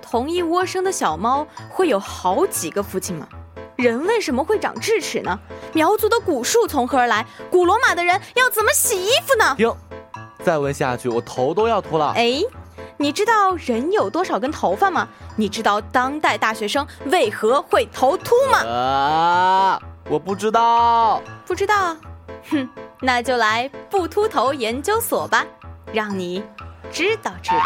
同一窝生的小猫会有好几个父亲吗？人为什么会长智齿呢？苗族的古树从何而来？古罗马的人要怎么洗衣服呢？停！再问下去，我头都要秃了。哎，你知道人有多少根头发吗？你知道当代大学生为何会头秃吗？啊，我不知道。不知道？哼，那就来不秃头研究所吧，让你知道知道。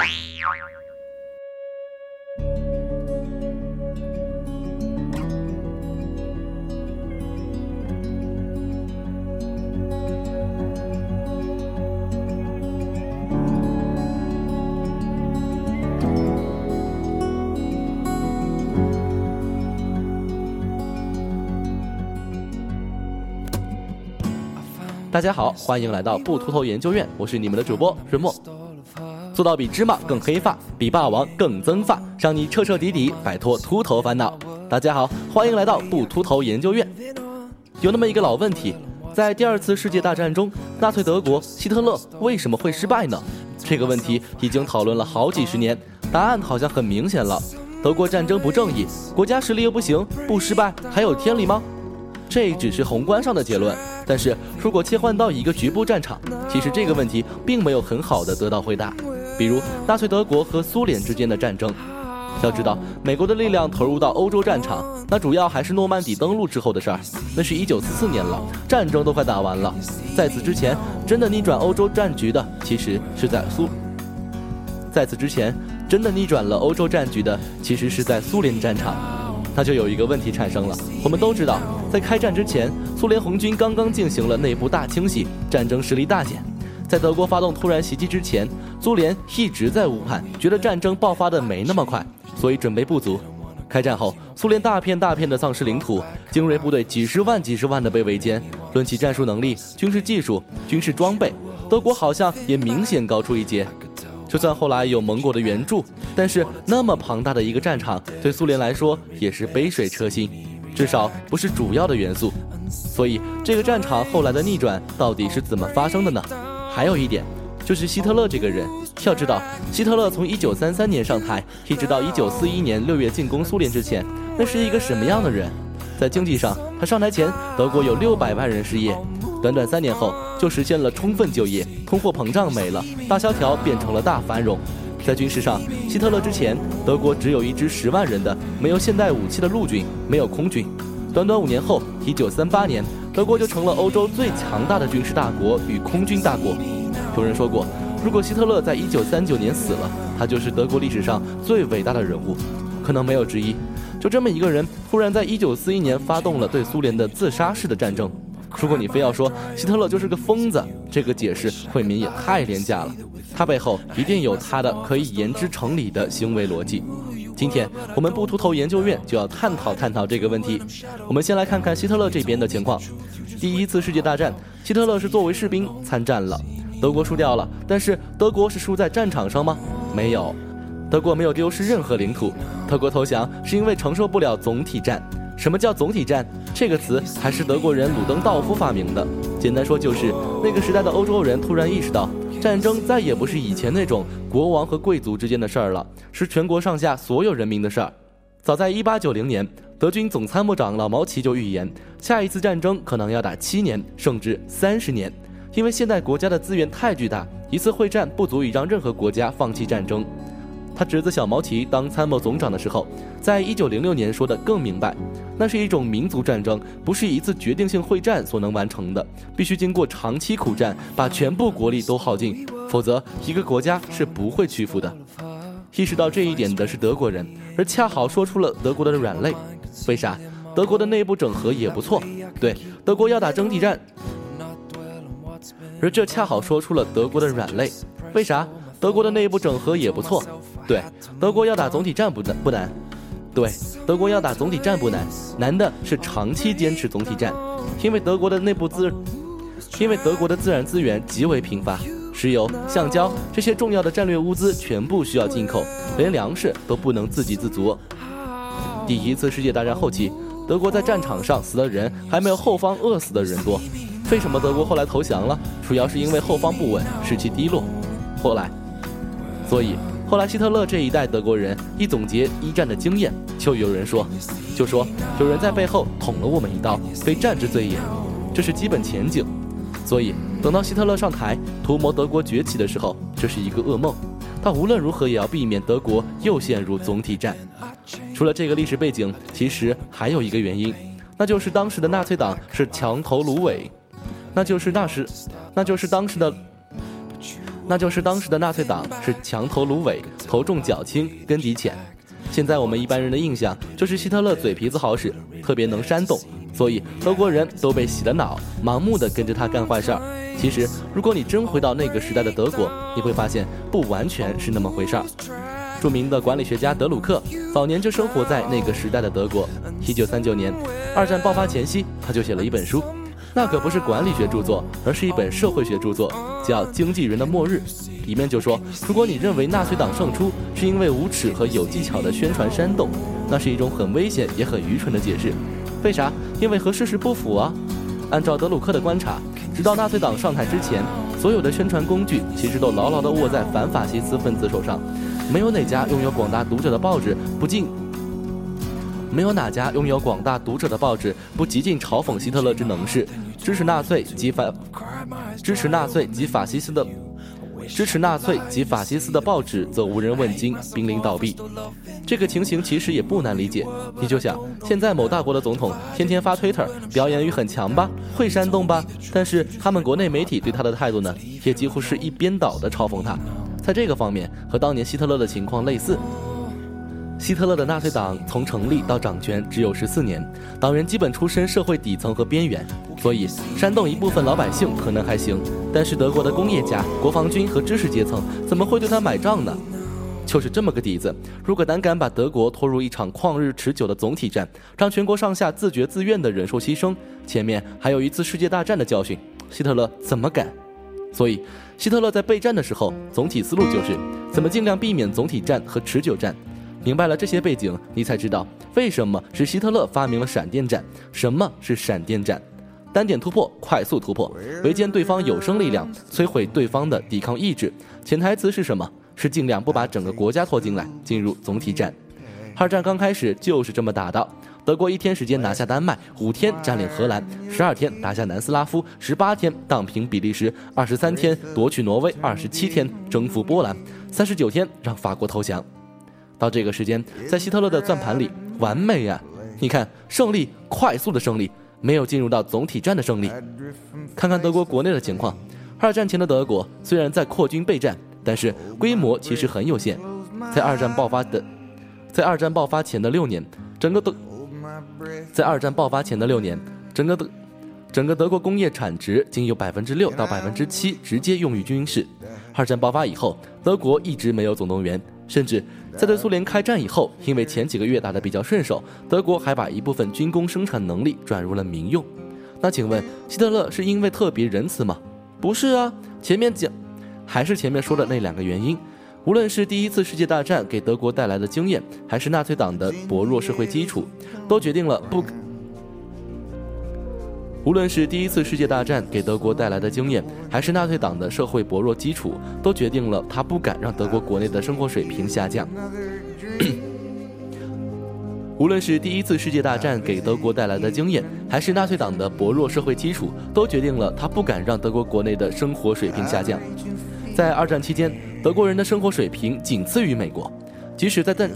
大家好，欢迎来到不秃头研究院，我是你们的主播润墨。做到比芝麻更黑发，比霸王更增发，让你彻彻底底摆脱秃头烦恼。大家好，欢迎来到不秃头研究院。有那么一个老问题，在第二次世界大战中，纳粹德国希特勒为什么会失败呢？这个问题已经讨论了好几十年，答案好像很明显了：德国战争不正义，国家实力又不行，不失败还有天理吗？这只是宏观上的结论，但是如果切换到一个局部战场，其实这个问题并没有很好的得到回答。比如纳粹德国和苏联之间的战争，要知道，美国的力量投入到欧洲战场，那主要还是诺曼底登陆之后的事儿，那是一九四四年了，战争都快打完了。在此之前，真的逆转欧洲战局的，其实是在苏。在此之前，真的逆转了欧洲战局的，其实是在苏联战场。那就有一个问题产生了，我们都知道。在开战之前，苏联红军刚刚进行了内部大清洗，战争实力大减。在德国发动突然袭击之前，苏联一直在误判，觉得战争爆发的没那么快，所以准备不足。开战后，苏联大片大片的丧失领土，精锐部队几十万几十万的被围歼。论起战术能力、军事技术、军事装备，德国好像也明显高出一截。就算后来有盟国的援助，但是那么庞大的一个战场，对苏联来说也是杯水车薪。至少不是主要的元素，所以这个战场后来的逆转到底是怎么发生的呢？还有一点，就是希特勒这个人。要知道，希特勒从一九三三年上台，一直到一九四一年六月进攻苏联之前，那是一个什么样的人？在经济上，他上台前，德国有六百万人失业，短短三年后就实现了充分就业，通货膨胀没了，大萧条变成了大繁荣。在军事上，希特勒之前，德国只有一支十万人的没有现代武器的陆军，没有空军。短短五年后，一九三八年，德国就成了欧洲最强大的军事大国与空军大国。有人说过，如果希特勒在一九三九年死了，他就是德国历史上最伟大的人物，可能没有之一。就这么一个人，突然在一九四一年发动了对苏联的自杀式的战争。如果你非要说希特勒就是个疯子，这个解释未免也太廉价了。他背后一定有他的可以言之成理的行为逻辑。今天我们不秃头研究院就要探讨探讨这个问题。我们先来看看希特勒这边的情况。第一次世界大战，希特勒是作为士兵参战了，德国输掉了。但是德国是输在战场上吗？没有，德国没有丢失任何领土。德国投降是因为承受不了总体战。什么叫总体战？这个词还是德国人鲁登道夫发明的。简单说就是那个时代的欧洲人突然意识到。战争再也不是以前那种国王和贵族之间的事儿了，是全国上下所有人民的事儿。早在1890年，德军总参谋长老毛奇就预言，下一次战争可能要打七年，甚至三十年，因为现代国家的资源太巨大，一次会战不足以让任何国家放弃战争。他侄子小毛奇当参谋总长的时候，在一九零六年说的更明白，那是一种民族战争，不是一次决定性会战所能完成的，必须经过长期苦战，把全部国力都耗尽，否则一个国家是不会屈服的。意识到这一点的是德国人，而恰好说出了德国的软肋。为啥？德国的内部整合也不错，对，德国要打整体战，而这恰好说出了德国的软肋。为啥？德国的内部整合也不错。对，德国要打总体战不难不难。对，德国要打总体战不难，难的是长期坚持总体战，因为德国的内部资，因为德国的自然资源极为贫乏，石油、橡胶这些重要的战略物资全部需要进口，连粮食都不能自给自足。第一次世界大战后期，德国在战场上死的人还没有后方饿死的人多。为什么德国后来投降了？主要是因为后方不稳，士气低落。后来，所以。后来希特勒这一代德国人一总结一战的经验，就有人说，就说有人在背后捅了我们一刀，非战之罪也，这是基本前景。所以等到希特勒上台图谋德国崛起的时候，这是一个噩梦。他无论如何也要避免德国又陷入总体战。除了这个历史背景，其实还有一个原因，那就是当时的纳粹党是墙头芦苇，那就是那时，那就是当时的，那就是当时的纳粹党是墙头芦苇，头重脚轻，根底浅。现在我们一般人的印象就是希特勒嘴皮子好使，特别能煽动，所以德国人都被洗了脑，盲目的跟着他干坏事儿。其实，如果你真回到那个时代的德国，你会发现不完全是那么回事儿。著名的管理学家德鲁克早年就生活在那个时代的德国。一九三九年，二战爆发前夕，他就写了一本书，那可不是管理学著作，而是一本社会学著作，叫《经纪人的末日》。里面就说，如果你认为纳粹党胜出是因为无耻和有技巧的宣传煽动，那是一种很危险也很愚蠢的解释。为啥？因为和事实不符啊。按照德鲁克的观察，直到纳粹党上台之前，所有的宣传工具其实都牢牢地握在反法西斯分子手上，没有哪家拥有广大读者的报纸不进，没有哪家拥有广大读者的报纸不极尽嘲讽希特勒之能事，支持纳粹及反支持纳粹及法西斯的。支持纳粹及法西斯的报纸则无人问津，濒临倒闭。这个情形其实也不难理解。你就想，现在某大国的总统天天发推特，表演欲很强吧，会煽动吧？但是他们国内媒体对他的态度呢，也几乎是一边倒的嘲讽他。在这个方面，和当年希特勒的情况类似。希特勒的纳粹党从成立到掌权只有十四年，党员基本出身社会底层和边缘，所以煽动一部分老百姓可能还行。但是德国的工业家、国防军和知识阶层怎么会对他买账呢？就是这么个底子。如果胆敢把德国拖入一场旷日持久的总体战，让全国上下自觉自愿地忍受牺牲，前面还有一次世界大战的教训，希特勒怎么敢？所以，希特勒在备战的时候，总体思路就是怎么尽量避免总体战和持久战。明白了这些背景，你才知道为什么是希特勒发明了闪电战。什么是闪电战？单点突破，快速突破，围歼对方有生力量，摧毁对方的抵抗意志。潜台词是什么？是尽量不把整个国家拖进来，进入总体战。二战刚开始就是这么打的。德国一天时间拿下丹麦，五天占领荷兰，十二天拿下南斯拉夫，十八天荡平比利时，二十三天夺取挪威，二十七天征服波兰，三十九天让法国投降。到这个时间，在希特勒的算盘里，完美呀！你看，胜利，快速的胜利，没有进入到总体战的胜利。看看德国国内的情况，二战前的德国虽然在扩军备战，但是规模其实很有限。在二战爆发的，在二战爆发前的六年，整个德，在二战爆发前的六年，整个德，整个德国工业产值仅有百分之六到百分之七直接用于军事。二战爆发以后，德国一直没有总动员。甚至在对苏联开战以后，因为前几个月打得比较顺手，德国还把一部分军工生产能力转入了民用。那请问，希特勒是因为特别仁慈吗？不是啊，前面讲，还是前面说的那两个原因。无论是第一次世界大战给德国带来的经验，还是纳粹党的薄弱社会基础，都决定了不。无论是第一次世界大战给德国带来的经验，还是纳粹党的社会薄弱基础，都决定了他不敢让德国国内的生活水平下降。无论是第一次世界大战给德国带来的经验，还是纳粹党的薄弱社会基础，都决定了他不敢让德国国内的生活水平下降。在二战期间，德国人的生活水平仅次于美国，即使在战，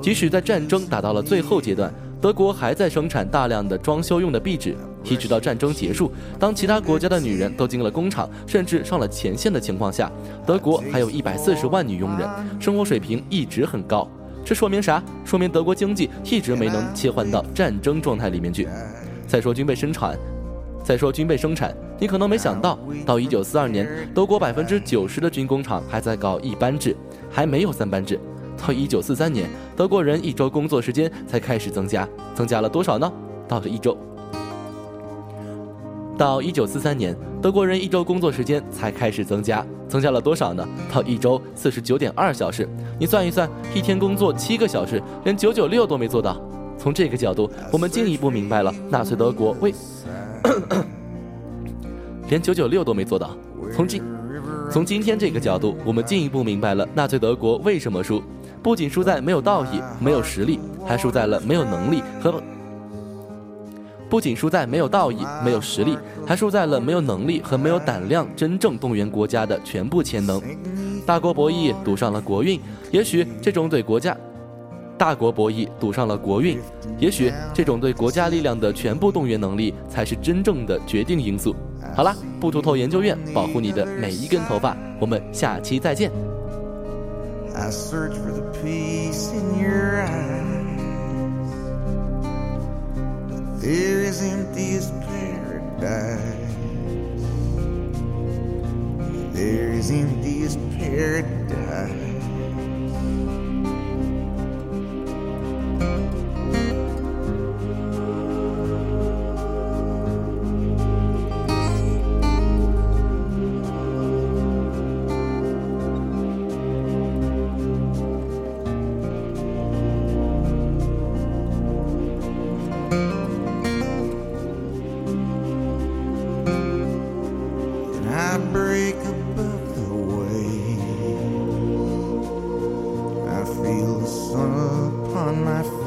即使在战争打到了最后阶段。德国还在生产大量的装修用的壁纸，一直到战争结束，当其他国家的女人都进了工厂，甚至上了前线的情况下，德国还有一百四十万女佣人，生活水平一直很高。这说明啥？说明德国经济一直没能切换到战争状态里面去。再说军备生产，再说军备生产，你可能没想到，到一九四二年，德国百分之九十的军工厂还在搞一班制，还没有三班制。到一九四三年，德国人一周工作时间才开始增加，增加了多少呢？到了一周。到一九四三年，德国人一周工作时间才开始增加，增加了多少呢？到一周四十九点二小时。你算一算，一天工作七个小时，连九九六都没做到。从这个角度，我们进一步明白了纳粹德国为 连九九六都没做到。从这。从今天这个角度，我们进一步明白了纳粹德国为什么输，不仅输在没有道义、没有实力，还输在了没有能力和。不仅输在没有道义、没有实力，还输在了没有能力和没有胆量真正动员国家的全部潜能。大国博弈赌上了国运，也许这种对国家大国博弈赌上了国运，也许这种对国家力量的全部动员能力才是真正的决定因素。好了，不秃头研究院保护你的每一根头发，我们下期再见。I search for the peace in your eyes. They're empty as paradise. They're empty as paradise. on my